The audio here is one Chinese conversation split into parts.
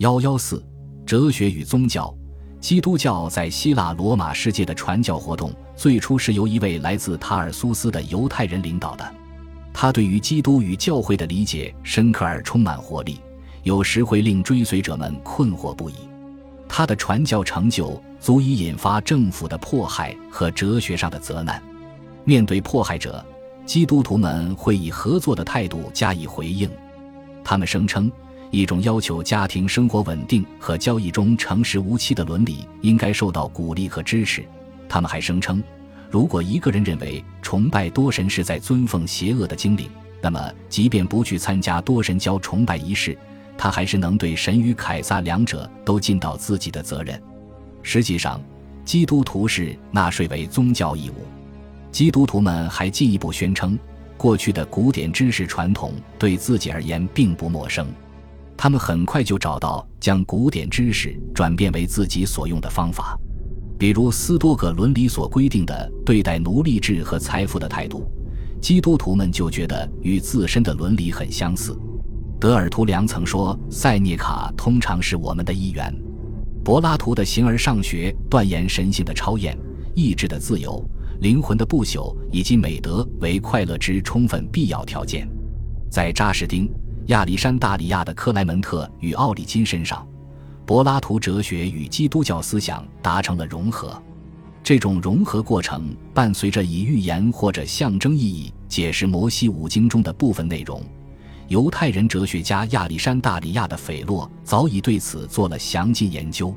幺幺四，哲学与宗教。基督教在希腊罗马世界的传教活动，最初是由一位来自塔尔苏斯的犹太人领导的。他对于基督与教会的理解深刻而充满活力，有时会令追随者们困惑不已。他的传教成就足以引发政府的迫害和哲学上的责难。面对迫害者，基督徒们会以合作的态度加以回应。他们声称。一种要求家庭生活稳定和交易中诚实无欺的伦理应该受到鼓励和支持。他们还声称，如果一个人认为崇拜多神是在尊奉邪恶的精灵，那么即便不去参加多神教崇拜仪式，他还是能对神与凯撒两者都尽到自己的责任。实际上，基督徒视纳税为宗教义务。基督徒们还进一步宣称，过去的古典知识传统对自己而言并不陌生。他们很快就找到将古典知识转变为自己所用的方法，比如斯多葛伦理所规定的对待奴隶制和财富的态度，基督徒们就觉得与自身的伦理很相似。德尔图良曾说：“塞涅卡通常是我们的一员。”柏拉图的形而上学断言神性的超验、意志的自由、灵魂的不朽以及美德为快乐之充分必要条件。在扎什丁。亚历山大里亚的克莱门特与奥里金身上，柏拉图哲学与基督教思想达成了融合。这种融合过程伴随着以寓言或者象征意义解释摩西五经中的部分内容。犹太人哲学家亚历山大里亚的斐洛早已对此做了详尽研究。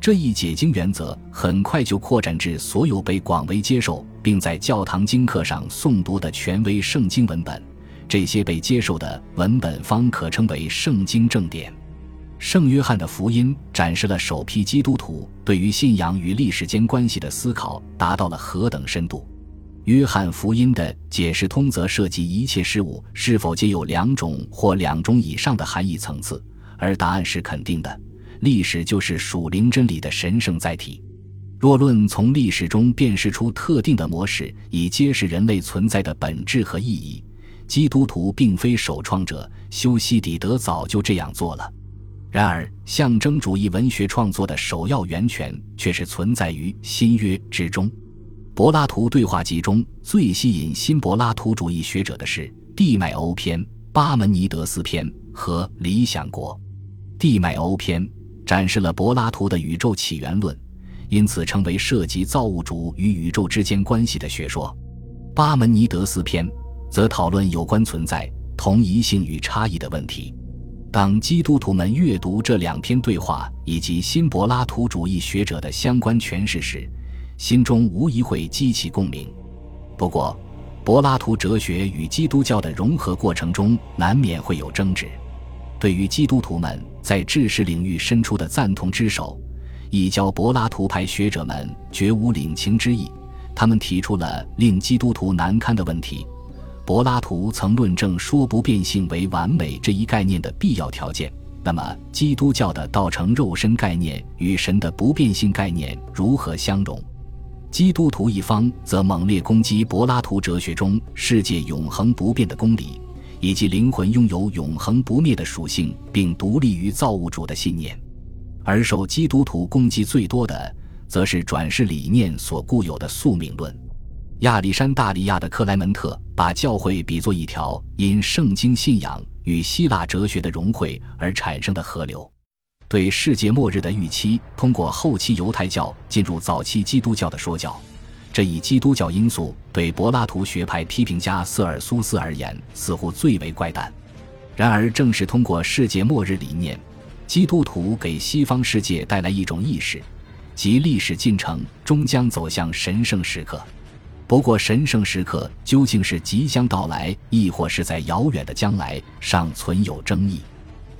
这一解经原则很快就扩展至所有被广为接受并在教堂经课上诵读的权威圣经文本。这些被接受的文本方可称为圣经正典。圣约翰的福音展示了首批基督徒对于信仰与历史间关系的思考达到了何等深度。约翰福音的解释通则涉及一切事物是否皆有两种或两种以上的含义层次，而答案是肯定的。历史就是属灵真理的神圣载体。若论从历史中辨识出特定的模式，以揭示人类存在的本质和意义。基督徒并非首创者，修昔底德早就这样做了。然而，象征主义文学创作的首要源泉却是存在于新约之中。柏拉图对话集中最吸引新柏拉图主义学者的是《地脉欧篇》《巴门尼德斯篇》和《理想国》。《地脉欧篇》展示了柏拉图的宇宙起源论，因此成为涉及造物主与宇宙之间关系的学说。《巴门尼德斯篇》。则讨论有关存在、同一性与差异的问题。当基督徒们阅读这两篇对话以及新柏拉图主义学者的相关诠释时，心中无疑会激起共鸣。不过，柏拉图哲学与基督教的融合过程中难免会有争执。对于基督徒们在知识领域伸出的赞同之手，一教柏拉图派学者们绝无领情之意。他们提出了令基督徒难堪的问题。柏拉图曾论证说不变性为完美这一概念的必要条件。那么，基督教的道成肉身概念与神的不变性概念如何相容？基督徒一方则猛烈攻击柏拉图哲学中世界永恒不变的公理，以及灵魂拥有永恒不灭的属性并独立于造物主的信念。而受基督徒攻击最多的，则是转世理念所固有的宿命论。亚历山大里亚的克莱门特把教会比作一条因圣经信仰与希腊哲学的融汇而产生的河流，对世界末日的预期通过后期犹太教进入早期基督教的说教，这一基督教因素对柏拉图学派批评家瑟尔苏斯而言似乎最为怪诞。然而，正是通过世界末日理念，基督徒给西方世界带来一种意识，即历史进程终将走向神圣时刻。不过，神圣时刻究竟是即将到来，亦或是在遥远的将来，尚存有争议。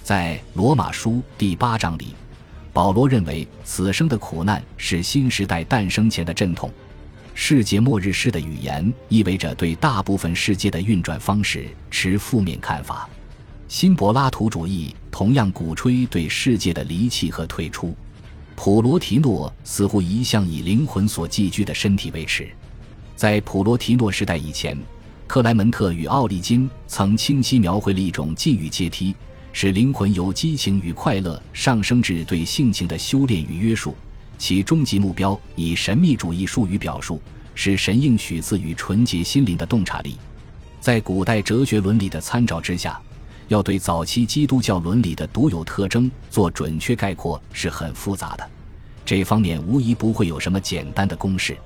在罗马书第八章里，保罗认为此生的苦难是新时代诞生前的阵痛。世界末日式的语言意味着对大部分世界的运转方式持负面看法。新柏拉图主义同样鼓吹对世界的离弃和退出。普罗提诺似乎一向以灵魂所寄居的身体为耻。在普罗提诺时代以前，克莱门特与奥利金曾清晰描绘了一种禁欲阶梯：使灵魂由激情与快乐上升至对性情的修炼与约束，其终极目标以神秘主义术语表述，是神应许自与纯洁心灵的洞察力。在古代哲学伦理的参照之下，要对早期基督教伦理的独有特征做准确概括是很复杂的，这方面无疑不会有什么简单的公式。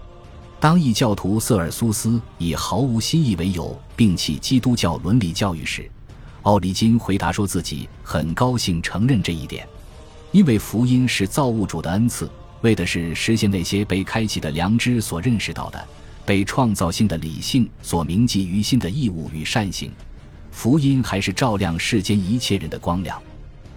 当异教徒瑟尔苏斯以毫无新意为由摒弃基督教伦理教育时，奥利金回答说自己很高兴承认这一点，因为福音是造物主的恩赐，为的是实现那些被开启的良知所认识到的、被创造性的理性所铭记于心的义务与善行。福音还是照亮世间一切人的光亮。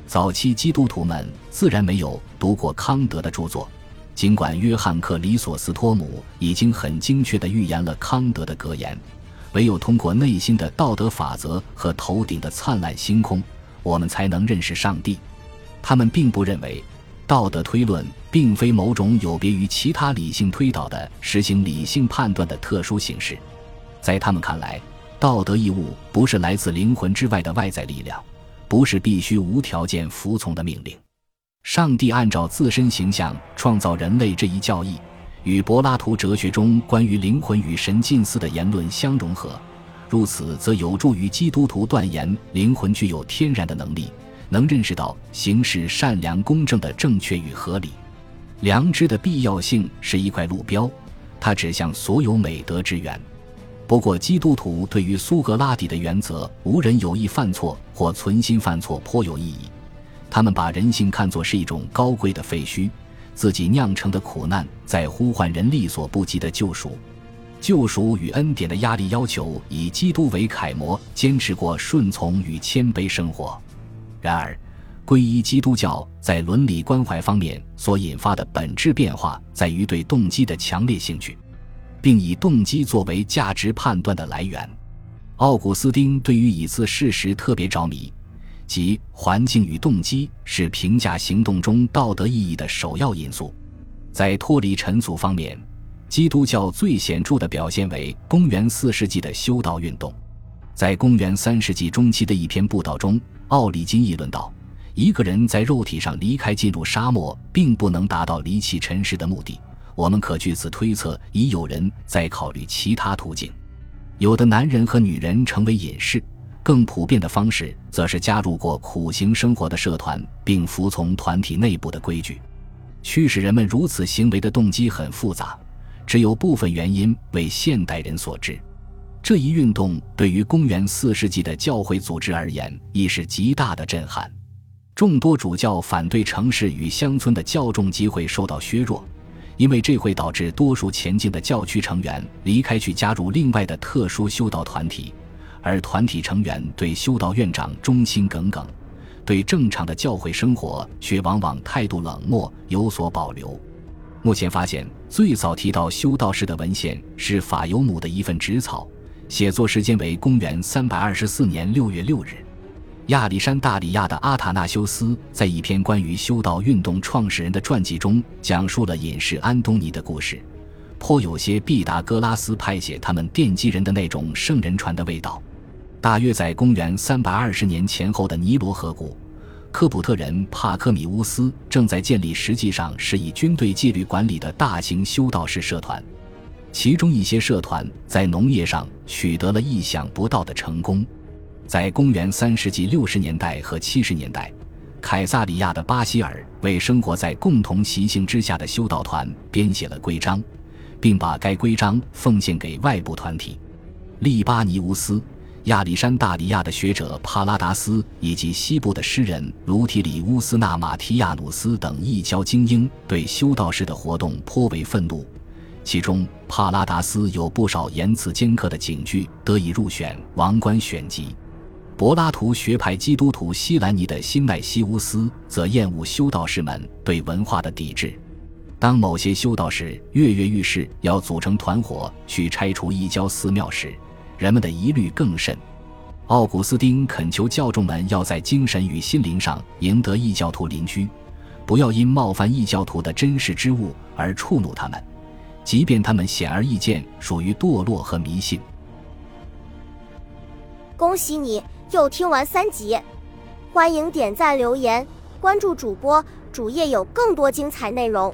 早期基督徒们自然没有读过康德的著作。尽管约翰克里索斯托姆已经很精确地预言了康德的格言，唯有通过内心的道德法则和头顶的灿烂星空，我们才能认识上帝。他们并不认为道德推论并非某种有别于其他理性推导的实行理性判断的特殊形式。在他们看来，道德义务不是来自灵魂之外的外在力量，不是必须无条件服从的命令。上帝按照自身形象创造人类这一教义，与柏拉图哲学中关于灵魂与神近似的言论相融合，如此则有助于基督徒断言灵魂具有天然的能力，能认识到行事善良公正的正确与合理。良知的必要性是一块路标，它指向所有美德之源。不过，基督徒对于苏格拉底的原则“无人有意犯错或存心犯错”颇有异议。他们把人性看作是一种高贵的废墟，自己酿成的苦难在呼唤人力所不及的救赎。救赎与恩典的压力要求以基督为楷模，坚持过顺从与谦卑生活。然而，皈依基督教在伦理关怀方面所引发的本质变化，在于对动机的强烈兴趣，并以动机作为价值判断的来源。奥古斯丁对于以次事实特别着迷。即环境与动机是评价行动中道德意义的首要因素。在脱离尘俗方面，基督教最显著的表现为公元四世纪的修道运动。在公元三世纪中期的一篇布道中，奥里金议论道：一个人在肉体上离开进入沙漠，并不能达到离弃尘世的目的。我们可据此推测，已有人在考虑其他途径。有的男人和女人成为隐士。更普遍的方式，则是加入过苦行生活的社团，并服从团体内部的规矩。驱使人们如此行为的动机很复杂，只有部分原因为现代人所知。这一运动对于公元四世纪的教会组织而言，亦是极大的震撼。众多主教反对城市与乡村的教众机会受到削弱，因为这会导致多数前进的教区成员离开去加入另外的特殊修道团体。而团体成员对修道院长忠心耿耿，对正常的教会生活却往往态度冷漠，有所保留。目前发现，最早提到修道士的文献是法尤姆的一份纸草，写作时间为公元三百二十四年六月六日。亚历山大里亚的阿塔纳修斯在一篇关于修道运动创始人的传记中，讲述了隐士安东尼的故事，颇有些毕达哥拉斯派写他们奠基人的那种圣人传的味道。大约在公元三百二十年前后的尼罗河谷，科普特人帕科米乌斯正在建立实际上是以军队纪律管理的大型修道士社团，其中一些社团在农业上取得了意想不到的成功。在公元三世纪六十年代和七十年代，凯撒里亚的巴希尔为生活在共同习性之下的修道团编写了规章，并把该规章奉献给外部团体。利巴尼乌斯。亚历山大里亚的学者帕拉达斯以及西部的诗人卢提里乌斯纳马提亚努斯等异教精英对修道士的活动颇为愤怒，其中帕拉达斯有不少言辞尖刻的警句得以入选王冠选集。柏拉图学派基督徒西兰尼的辛奈西乌斯则厌恶修道士们对文化的抵制。当某些修道士跃跃欲试要组成团伙去拆除异教寺庙时，人们的疑虑更甚。奥古斯丁恳求教众们要在精神与心灵上赢得异教徒邻居，不要因冒犯异教徒的真实之物而触怒他们，即便他们显而易见属于堕落和迷信。恭喜你又听完三集，欢迎点赞留言，关注主播主页有更多精彩内容。